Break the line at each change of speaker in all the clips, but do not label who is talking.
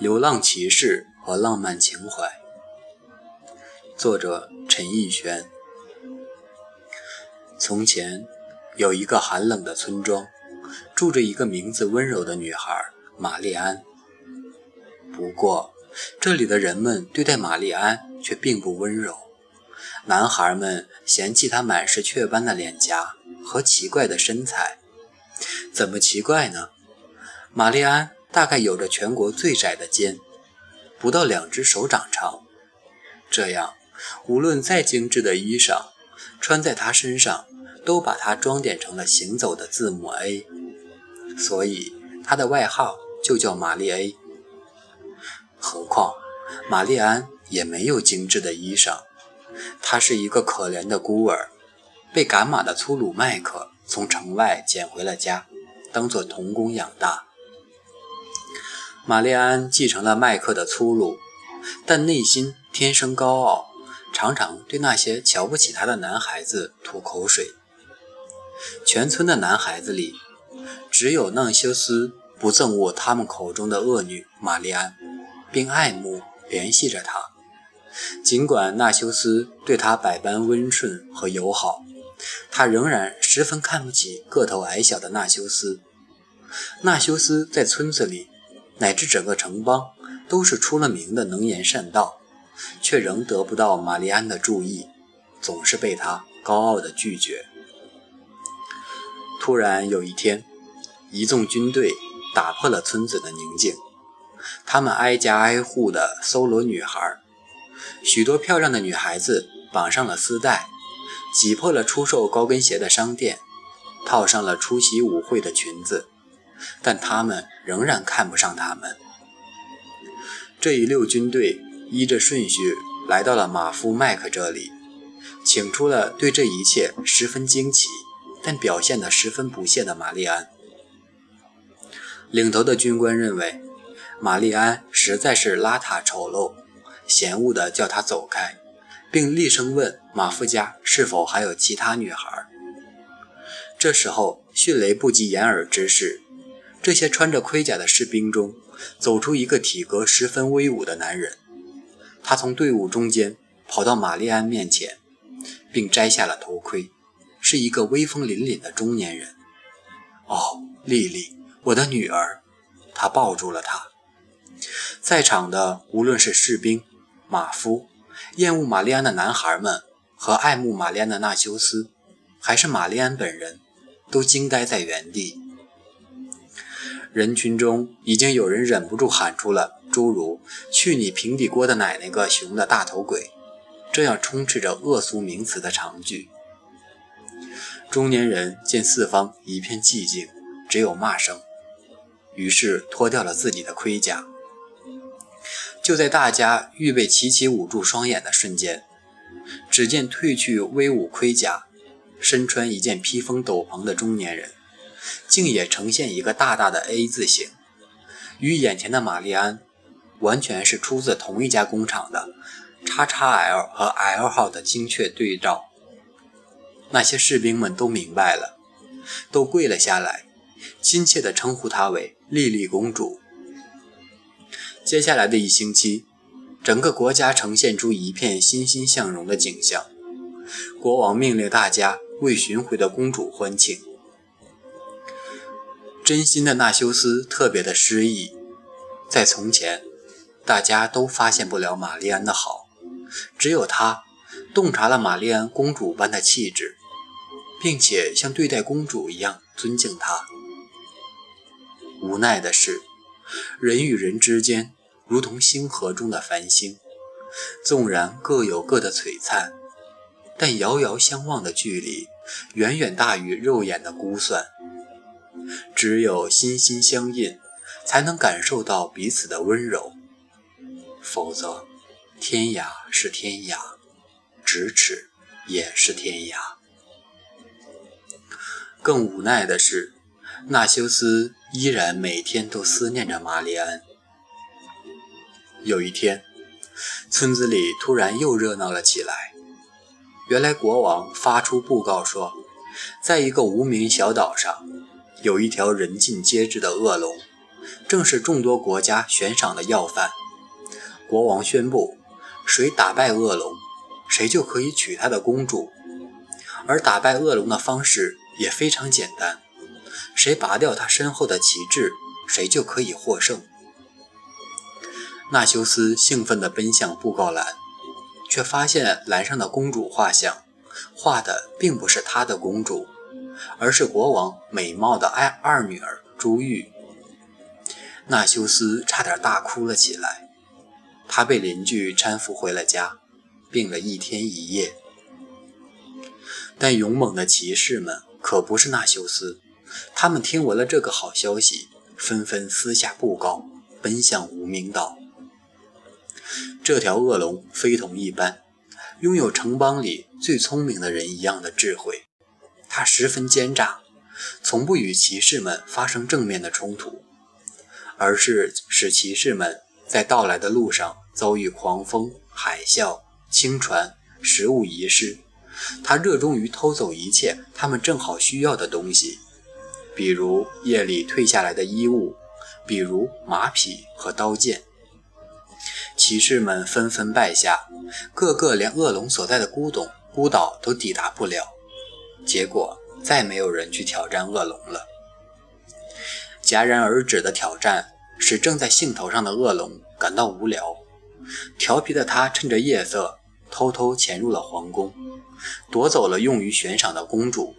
流浪骑士和浪漫情怀，作者陈奕轩。从前有一个寒冷的村庄，住着一个名字温柔的女孩玛丽安。不过，这里的人们对待玛丽安却并不温柔。男孩们嫌弃她满是雀斑的脸颊和奇怪的身材。怎么奇怪呢？玛丽安大概有着全国最窄的肩，不到两只手掌长。这样，无论再精致的衣裳，穿在她身上，都把她装点成了行走的字母 A。所以，她的外号就叫玛丽 A。何况，玛丽安也没有精致的衣裳，她是一个可怜的孤儿，被赶马的粗鲁麦克从城外捡回了家，当做童工养大。玛丽安继承了麦克的粗鲁，但内心天生高傲，常常对那些瞧不起她的男孩子吐口水。全村的男孩子里，只有纳修斯不憎恶他们口中的恶女玛丽安，并爱慕联系着她。尽管纳修斯对他百般温顺和友好，他仍然十分看不起个头矮小的纳修斯。纳修斯在村子里。乃至整个城邦都是出了名的能言善道，却仍得不到玛丽安的注意，总是被他高傲的拒绝。突然有一天，一纵军队打破了村子的宁静，他们挨家挨户的搜罗女孩，许多漂亮的女孩子绑上了丝带，挤破了出售高跟鞋的商店，套上了出席舞会的裙子。但他们仍然看不上他们。这一溜军队依着顺序来到了马夫麦克这里，请出了对这一切十分惊奇，但表现得十分不屑的玛丽安。领头的军官认为玛丽安实在是邋遢丑陋，嫌恶地叫她走开，并厉声问马夫家是否还有其他女孩。这时候，迅雷不及掩耳之势。这些穿着盔甲的士兵中，走出一个体格十分威武的男人。他从队伍中间跑到玛丽安面前，并摘下了头盔，是一个威风凛凛的中年人。哦，丽丽，我的女儿！他抱住了她。在场的无论是士兵、马夫、厌恶玛丽安的男孩们和爱慕玛丽安的纳修斯，还是玛丽安本人，都惊呆在原地。人群中已经有人忍不住喊出了诸如“去你平底锅的奶奶个熊的大头鬼”这样充斥着恶俗名词的长句。中年人见四方一片寂静，只有骂声，于是脱掉了自己的盔甲。就在大家预备齐齐捂住双眼的瞬间，只见褪去威武盔甲、身穿一件披风斗篷的中年人。竟也呈现一个大大的 A 字形，与眼前的玛丽安完全是出自同一家工厂的 XXL 和 L 号的精确对照。那些士兵们都明白了，都跪了下来，亲切地称呼她为莉莉公主。接下来的一星期，整个国家呈现出一片欣欣向荣的景象。国王命令大家为寻回的公主欢庆。真心的纳修斯特别的失意，在从前，大家都发现不了玛丽安的好，只有他洞察了玛丽安公主般的气质，并且像对待公主一样尊敬她。无奈的是，人与人之间如同星河中的繁星，纵然各有各的璀璨，但遥遥相望的距离远远大于肉眼的估算。只有心心相印，才能感受到彼此的温柔。否则，天涯是天涯，咫尺也是天涯。更无奈的是，纳修斯依然每天都思念着玛丽安。有一天，村子里突然又热闹了起来。原来，国王发出布告说，在一个无名小岛上。有一条人尽皆知的恶龙，正是众多国家悬赏的要犯。国王宣布，谁打败恶龙，谁就可以娶他的公主。而打败恶龙的方式也非常简单，谁拔掉他身后的旗帜，谁就可以获胜。纳修斯兴奋地奔向布告栏，却发现栏上的公主画像，画的并不是他的公主，而是国王美貌的爱二女儿珠玉。纳修斯差点大哭了起来。他被邻居搀扶回了家，病了一天一夜。但勇猛的骑士们可不是纳修斯，他们听闻了这个好消息，纷纷撕下布告，奔向无名岛。这条恶龙非同一般，拥有城邦里最聪明的人一样的智慧。他十分奸诈，从不与骑士们发生正面的冲突，而是使骑士们在到来的路上遭遇狂风、海啸、轻船、食物遗失。他热衷于偷走一切他们正好需要的东西，比如夜里退下来的衣物，比如马匹和刀剑。骑士们纷纷败下，个个连恶龙所在的孤岛孤岛都抵达不了。结果，再没有人去挑战恶龙了。戛然而止的挑战使正在兴头上的恶龙感到无聊。调皮的他趁着夜色，偷偷潜入了皇宫。夺走了用于悬赏的公主，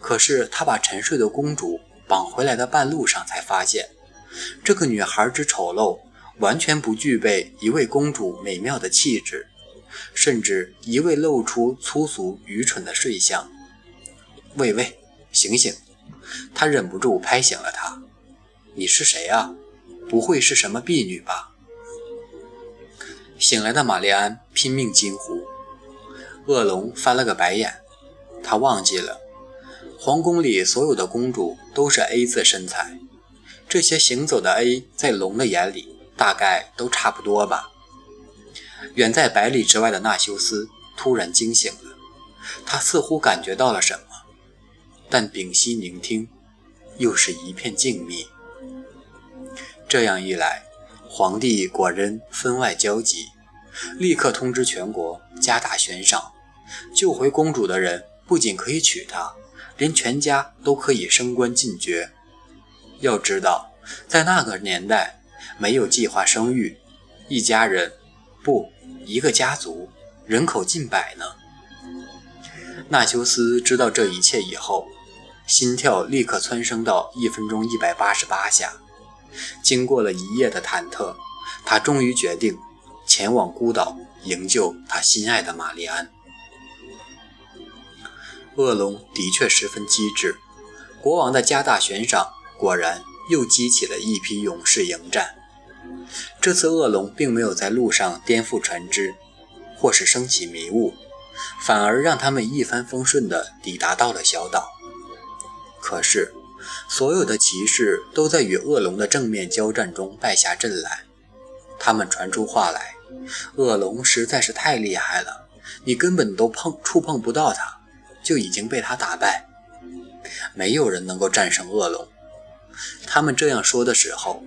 可是他把沉睡的公主绑回来的半路上，才发现这个女孩之丑陋，完全不具备一位公主美妙的气质，甚至一味露出粗俗愚蠢的睡相。喂喂，醒醒！他忍不住拍醒了她。你是谁啊？不会是什么婢女吧？醒来的玛丽安拼命惊呼。恶龙翻了个白眼，他忘记了，皇宫里所有的公主都是 A 字身材，这些行走的 A 在龙的眼里大概都差不多吧。远在百里之外的纳修斯突然惊醒了，他似乎感觉到了什么，但屏息聆听，又是一片静谧。这样一来，皇帝果真分外焦急，立刻通知全国加大悬赏。救回公主的人不仅可以娶她，连全家都可以升官进爵。要知道，在那个年代，没有计划生育，一家人不一个家族，人口近百呢。纳修斯知道这一切以后，心跳立刻蹿升到一分钟一百八十八下。经过了一夜的忐忑，他终于决定前往孤岛营救他心爱的玛丽安。恶龙的确十分机智，国王的加大悬赏果然又激起了一批勇士迎战。这次恶龙并没有在路上颠覆船只，或是升起迷雾，反而让他们一帆风顺地抵达到了小岛。可是，所有的骑士都在与恶龙的正面交战中败下阵来。他们传出话来：“恶龙实在是太厉害了，你根本都碰触碰不到它。”就已经被他打败，没有人能够战胜恶龙。他们这样说的时候，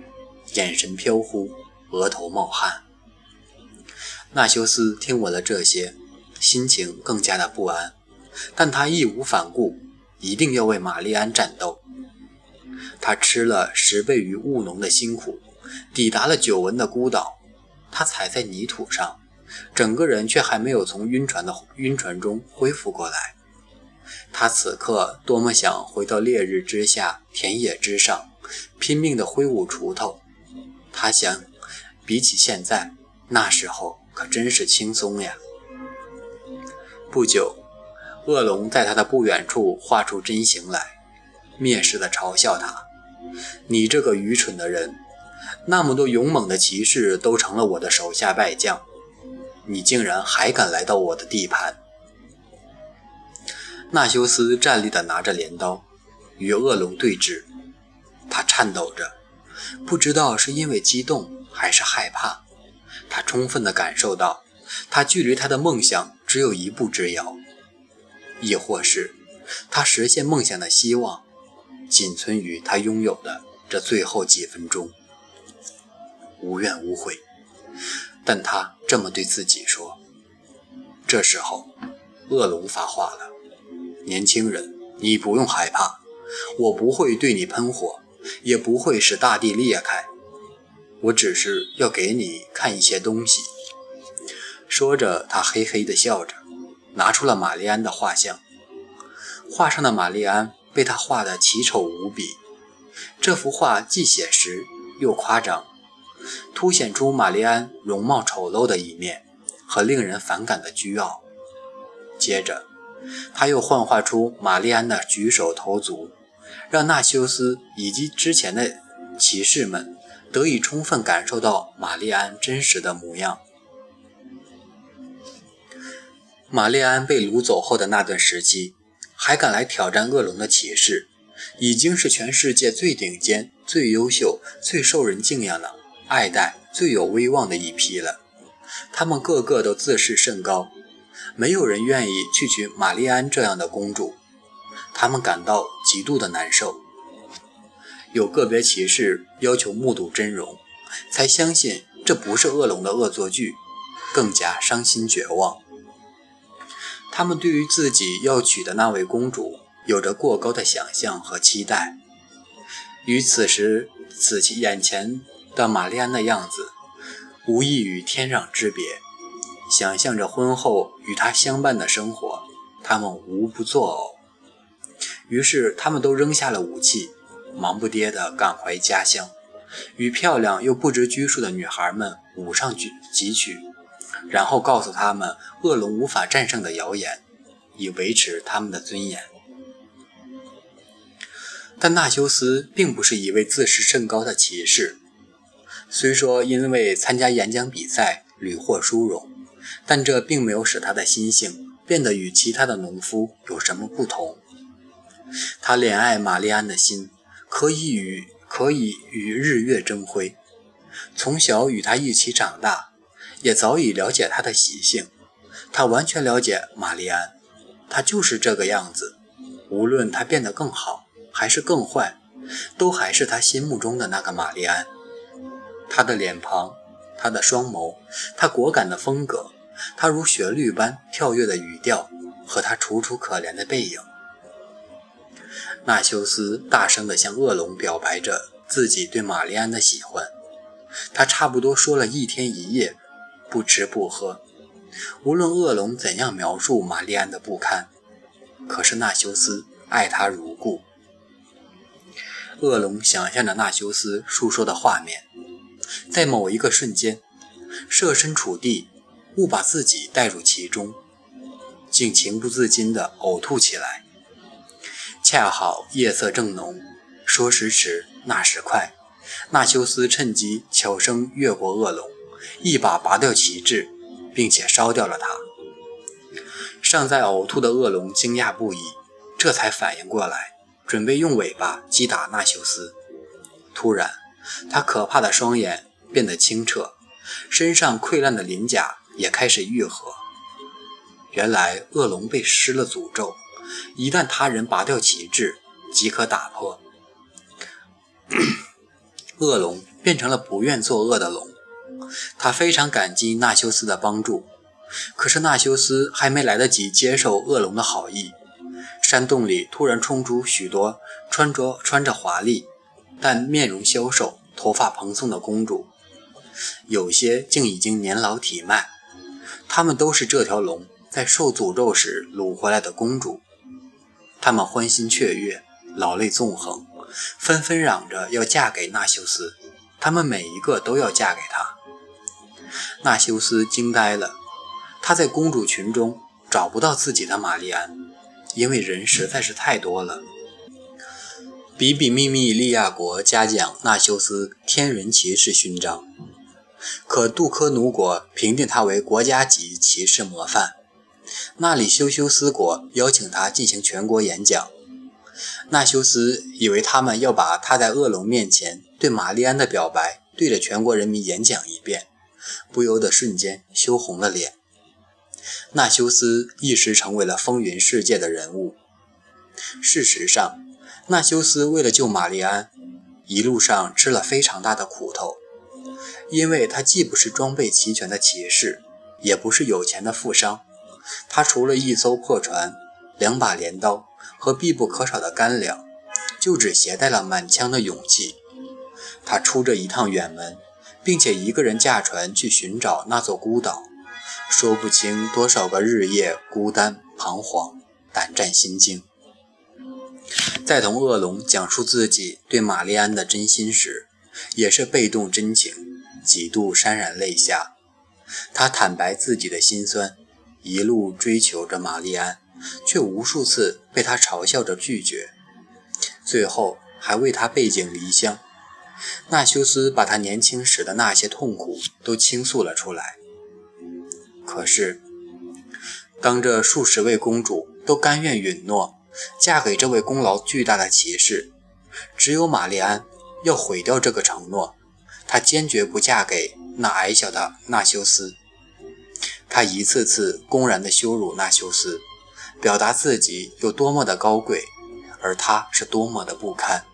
眼神飘忽，额头冒汗。纳修斯听闻了这些，心情更加的不安，但他义无反顾，一定要为玛丽安战斗。他吃了十倍于务农的辛苦，抵达了久闻的孤岛。他踩在泥土上，整个人却还没有从晕船的晕船中恢复过来。他此刻多么想回到烈日之下、田野之上，拼命地挥舞锄头。他想，比起现在，那时候可真是轻松呀。不久，恶龙在他的不远处画出真形来，蔑视地嘲笑他：“你这个愚蠢的人！那么多勇猛的骑士都成了我的手下败将，你竟然还敢来到我的地盘！”纳修斯站立地拿着镰刀，与恶龙对峙。他颤抖着，不知道是因为激动还是害怕。他充分地感受到，他距离他的梦想只有一步之遥，亦或是他实现梦想的希望，仅存于他拥有的这最后几分钟，无怨无悔。但他这么对自己说。这时候，恶龙发话了：“年轻人，你不用害怕，我不会对你喷火，也不会使大地裂开。我只是要给你看一些东西。”说着，他嘿嘿地笑着，拿出了玛丽安的画像。画上的玛丽安被他画得奇丑无比。这幅画既写实又夸张，凸显出玛丽安容貌丑陋的一面和令人反感的倨傲。接着，他又幻化出玛丽安的举手投足，让纳修斯以及之前的骑士们得以充分感受到玛丽安真实的模样。玛丽安被掳走后的那段时期，还敢来挑战恶龙的骑士，已经是全世界最顶尖、最优秀、最受人敬仰的、爱戴、最有威望的一批了。他们个个都自视甚高，没有人愿意去娶玛丽安这样的公主，他们感到极度的难受。有个别骑士要求目睹真容，才相信这不是恶龙的恶作剧，更加伤心绝望。他们对于自己要娶的那位公主有着过高的想象和期待，与此时此其眼前的玛丽安的样子，无异于天壤之别。想象着婚后与她相伴的生活，他们无不作呕。于是，他们都扔下了武器，忙不迭地赶回家乡，与漂亮又不知拘束的女孩们舞上几几曲。然后告诉他们恶龙无法战胜的谣言，以维持他们的尊严。但纳修斯并不是一位自视甚高的骑士，虽说因为参加演讲比赛屡获殊荣，但这并没有使他的心性变得与其他的农夫有什么不同。他怜爱玛丽安的心，可以与可以与日月争辉。从小与他一起长大。也早已了解他的习性，他完全了解玛丽安，他就是这个样子。无论他变得更好还是更坏，都还是他心目中的那个玛丽安。他的脸庞，他的双眸，他果敢的风格，他如旋律般跳跃的语调，和他楚楚可怜的背影。纳修斯大声地向恶龙表白着自己对玛丽安的喜欢，他差不多说了一天一夜。不吃不喝，无论恶龙怎样描述玛丽安的不堪，可是纳修斯爱她如故。恶龙想象着纳修斯述说的画面，在某一个瞬间，设身处地，误把自己带入其中，竟情不自禁地呕吐起来。恰好夜色正浓，说时迟，那时快，纳修斯趁机悄声越过恶龙。一把拔掉旗帜，并且烧掉了它。尚在呕吐的恶龙惊讶不已，这才反应过来，准备用尾巴击打纳修斯。突然，他可怕的双眼变得清澈，身上溃烂的鳞甲也开始愈合。原来，恶龙被施了诅咒，一旦他人拔掉旗帜，即可打破。恶龙变成了不愿作恶的龙。他非常感激纳修斯的帮助，可是纳修斯还没来得及接受恶龙的好意，山洞里突然冲出许多穿着穿着华丽，但面容消瘦、头发蓬松的公主，有些竟已经年老体迈。她们都是这条龙在受诅咒时掳回来的公主，他们欢欣雀跃，老泪纵横，纷纷嚷着要嫁给纳修斯，他们每一个都要嫁给他。纳修斯惊呆了，他在公主群中找不到自己的玛丽安，因为人实在是太多了。比比秘密利亚国嘉奖纳修斯天人骑士勋章，可杜科努国评定他为国家级骑士模范。那里修修斯国邀请他进行全国演讲，纳修斯以为他们要把他在恶龙面前对玛丽安的表白对着全国人民演讲一遍。不由得瞬间羞红了脸。纳修斯一时成为了风云世界的人物。事实上，纳修斯为了救玛丽安，一路上吃了非常大的苦头，因为他既不是装备齐全的骑士，也不是有钱的富商，他除了一艘破船、两把镰刀和必不可少的干粮，就只携带了满腔的勇气。他出这一趟远门，并且一个人驾船去寻找那座孤岛，说不清多少个日夜孤单彷徨、胆战心惊。在同恶龙讲述自己对玛丽安的真心时，也是被动真情，几度潸然泪下。他坦白自己的心酸，一路追求着玛丽安，却无数次被他嘲笑着拒绝，最后还为他背井离乡。纳修斯把他年轻时的那些痛苦都倾诉了出来。可是，当这数十位公主都甘愿允诺，嫁给这位功劳巨大的骑士，只有玛丽安要毁掉这个承诺。她坚决不嫁给那矮小的纳修斯。他一次次公然地羞辱纳修斯，表达自己有多么的高贵，而他是多么的不堪。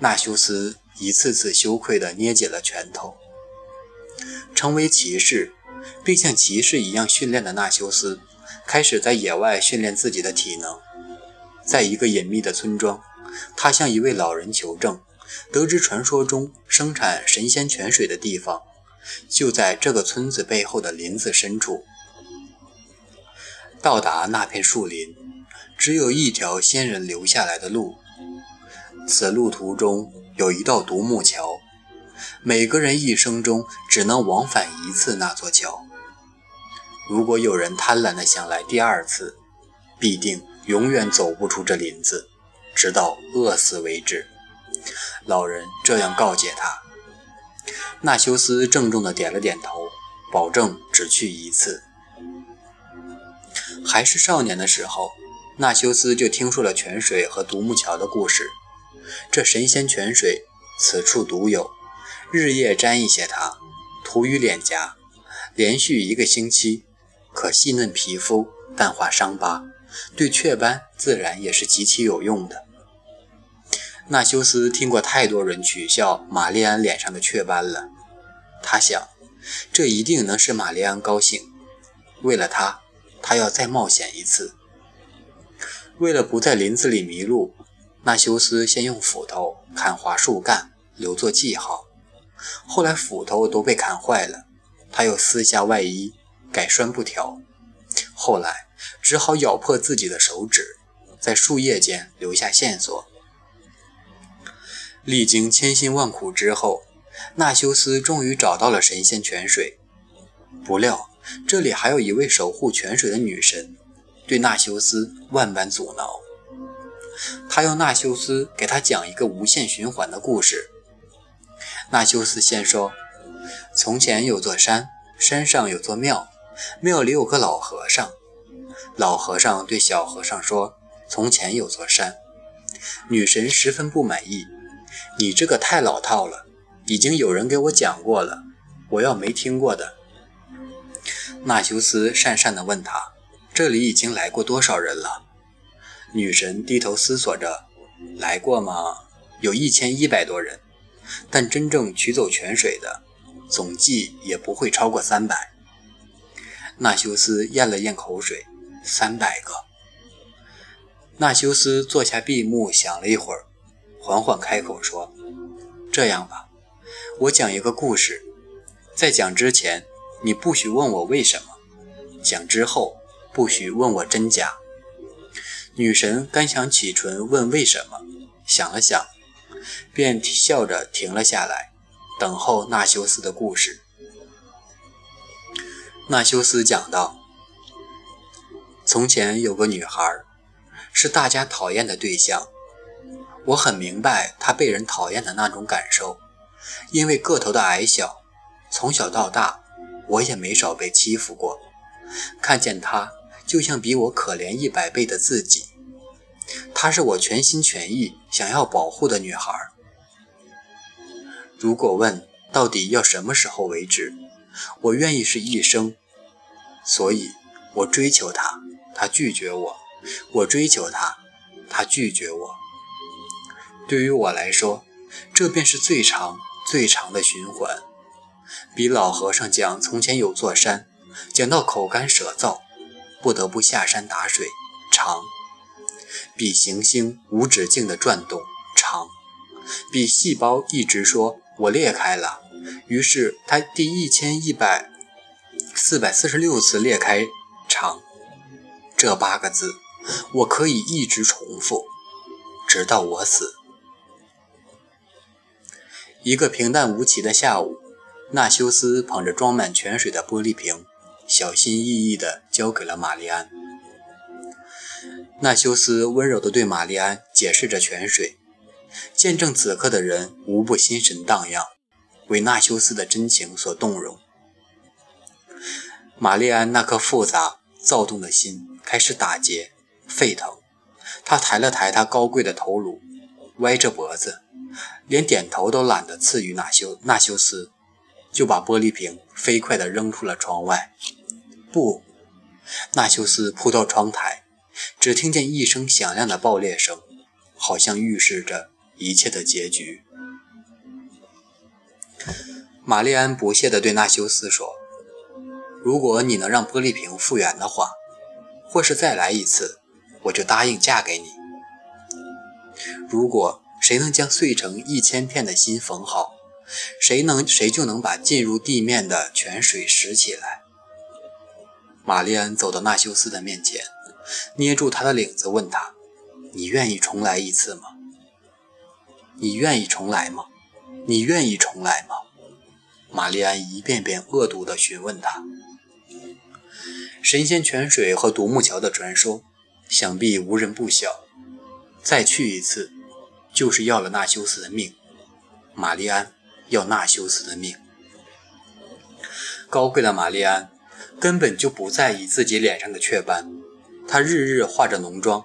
纳修斯一次次羞愧地捏紧了拳头。成为骑士，并像骑士一样训练的纳修斯，开始在野外训练自己的体能。在一个隐秘的村庄，他向一位老人求证，得知传说中生产神仙泉水的地方，就在这个村子背后的林子深处。到达那片树林，只有一条仙人留下来的路。此路途中有一道独木桥，每个人一生中只能往返一次那座桥。如果有人贪婪地想来第二次，必定。永远走不出这林子，直到饿死为止。老人这样告诫他。纳修斯郑重地点了点头，保证只去一次。还是少年的时候，纳修斯就听说了泉水和独木桥的故事。这神仙泉水此处独有，日夜沾一些它，涂于脸颊，连续一个星期，可细嫩皮肤，淡化伤疤。对雀斑自然也是极其有用的。纳修斯听过太多人取笑玛丽安脸上的雀斑了，他想，这一定能使玛丽安高兴。为了她，他要再冒险一次。为了不在林子里迷路，纳修斯先用斧头砍伐树干，留作记号。后来斧头都被砍坏了，他又撕下外衣，改拴布条。后来。只好咬破自己的手指，在树叶间留下线索。历经千辛万苦之后，纳修斯终于找到了神仙泉水。不料，这里还有一位守护泉水的女神，对纳修斯万般阻挠。他要纳修斯给他讲一个无限循环的故事。纳修斯先说：“从前有座山，山上有座庙，庙里有个老和尚。”老和尚对小和尚说：“从前有座山。”女神十分不满意：“你这个太老套了，已经有人给我讲过了，我要没听过的。”纳修斯讪讪地问他：“这里已经来过多少人了？”女神低头思索着：“来过吗？有一千一百多人，但真正取走泉水的，总计也不会超过三百。”纳修斯咽了咽口水。三百个。纳修斯坐下闭目，想了一会儿，缓缓开口说：“这样吧，我讲一个故事。在讲之前，你不许问我为什么；讲之后，不许问我真假。”女神刚想启唇问为什么，想了想，便笑着停了下来，等候纳修斯的故事。纳修斯讲道。从前有个女孩，是大家讨厌的对象。我很明白她被人讨厌的那种感受，因为个头的矮小，从小到大我也没少被欺负过。看见她，就像比我可怜一百倍的自己。她是我全心全意想要保护的女孩。如果问到底要什么时候为止，我愿意是一生。所以，我追求她。她拒绝我，我追求她，她拒绝我。对于我来说，这便是最长、最长的循环，比老和尚讲从前有座山，讲到口干舌燥，不得不下山打水长，比行星无止境的转动长，比细胞一直说“我裂开了”，于是它第一千一百四百四十六次裂开长。这八个字，我可以一直重复，直到我死。一个平淡无奇的下午，纳修斯捧着装满泉水的玻璃瓶，小心翼翼地交给了玛丽安。纳修斯温柔地对玛丽安解释着泉水，见证此刻的人无不心神荡漾，为纳修斯的真情所动容。玛丽安那颗复杂躁动的心开始打结、沸腾，她抬了抬她高贵的头颅，歪着脖子。连点头都懒得赐予纳修纳修斯，就把玻璃瓶飞快地扔出了窗外。不，纳修斯扑到窗台，只听见一声响亮的爆裂声，好像预示着一切的结局。玛丽安不屑地对纳修斯说：“如果你能让玻璃瓶复原的话，或是再来一次，我就答应嫁给你。如果……”谁能将碎成一千片的心缝好，谁能谁就能把进入地面的泉水拾起来。玛丽安走到纳修斯的面前，捏住他的领子，问他：“你愿意重来一次吗？你愿意重来吗？你愿意重来吗？”玛丽安一遍遍恶毒地询问他。神仙泉水和独木桥的传说，想必无人不晓。再去一次。就是要了纳修斯的命，玛丽安要纳修斯的命。高贵的玛丽安根本就不在意自己脸上的雀斑，她日日化着浓妆，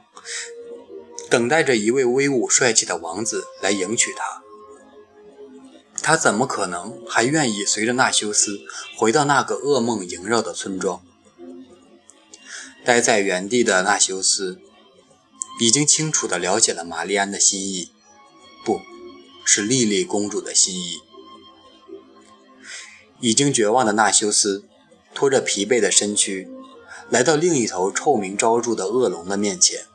等待着一位威武帅气的王子来迎娶她。她怎么可能还愿意随着纳修斯回到那个噩梦萦绕的村庄？待在原地的纳修斯已经清楚地了解了玛丽安的心意。不是莉莉公主的心意。已经绝望的纳修斯拖着疲惫的身躯，来到另一头臭名昭著的恶龙的面前。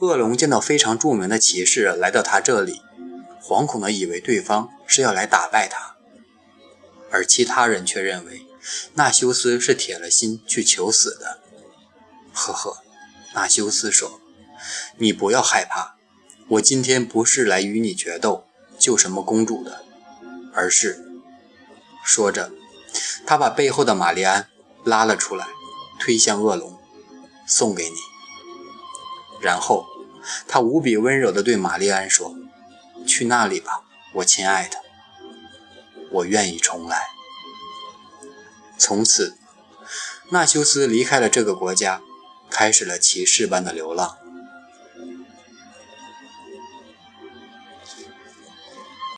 恶龙见到非常著名的骑士来到他这里，惶恐的以为对方是要来打败他，而其他人却认为纳修斯是铁了心去求死的。呵呵，纳修斯说：“你不要害怕。”我今天不是来与你决斗、救什么公主的，而是说着，他把背后的玛丽安拉了出来，推向恶龙，送给你。然后他无比温柔地对玛丽安说：“去那里吧，我亲爱的，我愿意重来。”从此，纳修斯离开了这个国家，开始了骑士般的流浪。